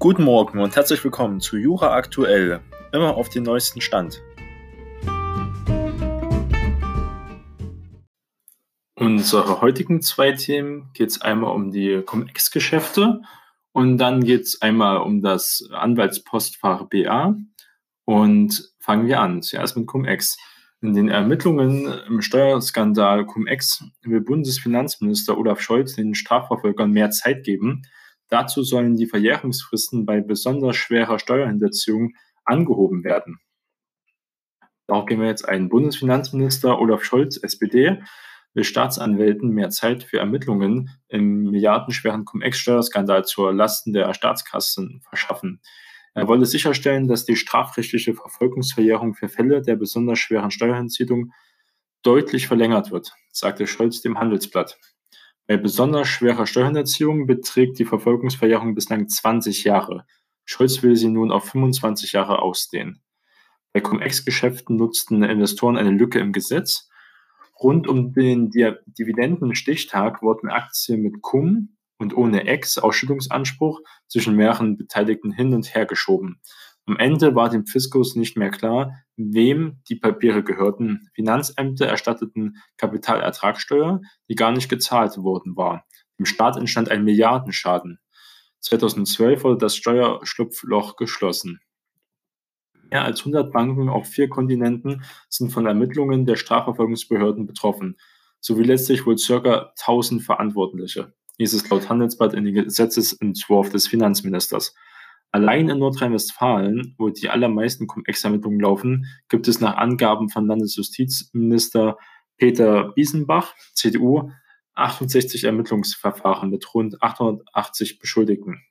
Guten Morgen und herzlich willkommen zu Jura Aktuell, immer auf den neuesten Stand. Unsere heutigen zwei Themen geht es einmal um die Cum-Ex-Geschäfte und dann geht es einmal um das Anwaltspostfach BA. Und fangen wir an, zuerst mit Cum-Ex. In den Ermittlungen im Steuerskandal Cum-Ex will Bundesfinanzminister Olaf Scholz den Strafverfolgern mehr Zeit geben. Dazu sollen die Verjährungsfristen bei besonders schwerer Steuerhinterziehung angehoben werden. Darauf gehen wir jetzt ein. Bundesfinanzminister Olaf Scholz, SPD, will Staatsanwälten mehr Zeit für Ermittlungen im milliardenschweren Cum-Ex-Steuerskandal zur Lasten der Staatskassen verschaffen. Er wolle sicherstellen, dass die strafrechtliche Verfolgungsverjährung für Fälle der besonders schweren Steuerhinziehung deutlich verlängert wird, sagte Scholz dem Handelsblatt. Bei besonders schwerer Steuerhinterziehung beträgt die Verfolgungsverjährung bislang 20 Jahre. Scholz will sie nun auf 25 Jahre ausdehnen. Bei Cum-Ex-Geschäften nutzten Investoren eine Lücke im Gesetz. Rund um den Dividendenstichtag wurden Aktien mit Cum und ohne Ex-Ausschüttungsanspruch zwischen mehreren Beteiligten hin und her geschoben. Am Ende war dem Fiskus nicht mehr klar, wem die Papiere gehörten. Finanzämter erstatteten Kapitalertragssteuer, die gar nicht gezahlt worden war. Dem Staat entstand ein Milliardenschaden. 2012 wurde das Steuerschlupfloch geschlossen. Mehr als 100 Banken auf vier Kontinenten sind von Ermittlungen der Strafverfolgungsbehörden betroffen, sowie letztlich wohl ca. 1000 Verantwortliche hieß es laut Handelsblatt in den Gesetzesentwurf des Finanzministers. Allein in Nordrhein-Westfalen, wo die allermeisten Cum-Ex-Ermittlungen laufen, gibt es nach Angaben von Landesjustizminister Peter Biesenbach, CDU, 68 Ermittlungsverfahren mit rund 880 Beschuldigten.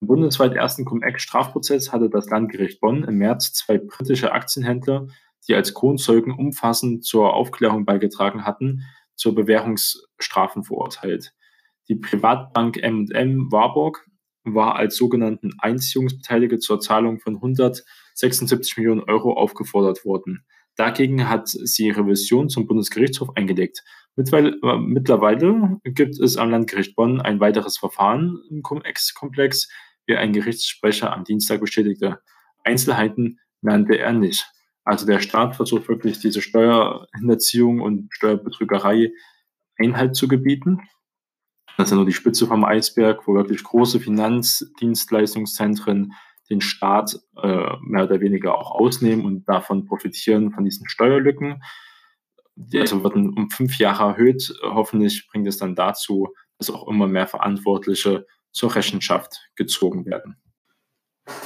Im bundesweit ersten Cum-Ex-Strafprozess hatte das Landgericht Bonn im März zwei britische Aktienhändler, die als Kronzeugen umfassend zur Aufklärung beigetragen hatten, zur Bewährungsstrafen verurteilt. Die Privatbank M&M Warburg war als sogenannten Einziehungsbeteiligte zur Zahlung von 176 Millionen Euro aufgefordert worden. Dagegen hat sie Revision zum Bundesgerichtshof eingelegt. Mittlerweile gibt es am Landgericht Bonn ein weiteres Verfahren im Cum-Ex-Komplex, wie ein Gerichtssprecher am Dienstag bestätigte. Einzelheiten nannte er nicht. Also der Staat versucht wirklich diese Steuerhinterziehung und Steuerbetrügerei Einhalt zu gebieten. Das ist ja nur die Spitze vom Eisberg, wo wirklich große Finanzdienstleistungszentren den Staat äh, mehr oder weniger auch ausnehmen und davon profitieren von diesen Steuerlücken. Die also werden um fünf Jahre erhöht. Hoffentlich bringt es dann dazu, dass auch immer mehr Verantwortliche zur Rechenschaft gezogen werden.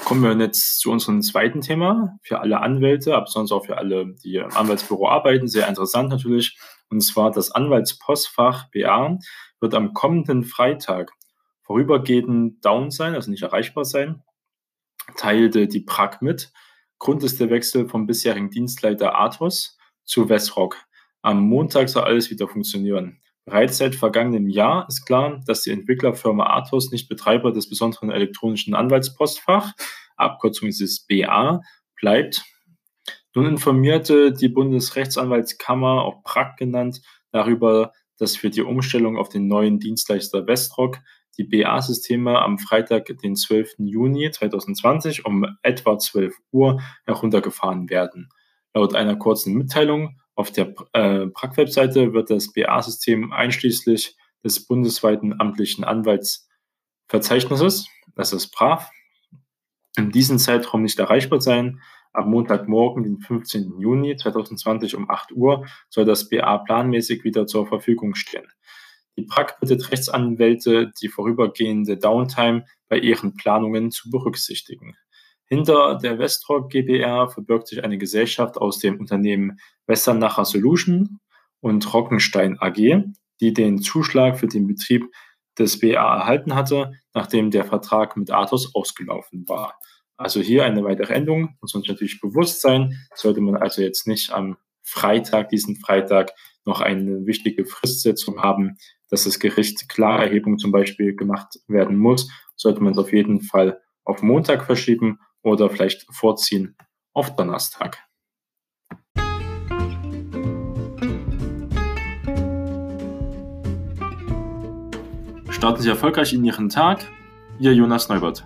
Kommen wir jetzt zu unserem zweiten Thema für alle Anwälte, aber sonst auch für alle, die im Anwaltsbüro arbeiten. Sehr interessant natürlich. Und zwar das Anwaltspostfach BA wird am kommenden Freitag vorübergehend down sein, also nicht erreichbar sein, teilte die Prag mit. Grund ist der Wechsel vom bisherigen Dienstleiter Athos zu Westrock. Am Montag soll alles wieder funktionieren. Bereits seit vergangenem Jahr ist klar, dass die Entwicklerfirma Athos nicht Betreiber des besonderen elektronischen Anwaltspostfach, Abkürzung ist es BA, bleibt. Nun informierte die Bundesrechtsanwaltskammer, auch Prag genannt, darüber, dass für die Umstellung auf den neuen Dienstleister Westrock die BA-Systeme am Freitag, den 12. Juni 2020 um etwa 12 Uhr heruntergefahren werden. Laut einer kurzen Mitteilung auf der äh, PRAG-Webseite wird das BA-System einschließlich des bundesweiten amtlichen Anwaltsverzeichnisses, das ist BRAV, in diesem Zeitraum nicht erreichbar sein. Am Montagmorgen, den 15. Juni 2020 um 8 Uhr, soll das BA planmäßig wieder zur Verfügung stehen. Die PRAG bittet Rechtsanwälte, die vorübergehende Downtime bei ihren Planungen zu berücksichtigen. Hinter der Westrock GbR verbirgt sich eine Gesellschaft aus dem Unternehmen Westernacher Solution und Rockenstein AG, die den Zuschlag für den Betrieb des BA erhalten hatte, nachdem der Vertrag mit Athos ausgelaufen war. Also hier eine weitere Änderung, muss uns natürlich bewusst sein, sollte man also jetzt nicht am Freitag, diesen Freitag, noch eine wichtige Fristsetzung haben, dass das Gericht Klarerhebung zum Beispiel gemacht werden muss, sollte man es auf jeden Fall auf Montag verschieben oder vielleicht vorziehen auf Donnerstag. Starten Sie erfolgreich in Ihren Tag. Ihr Jonas Neubert.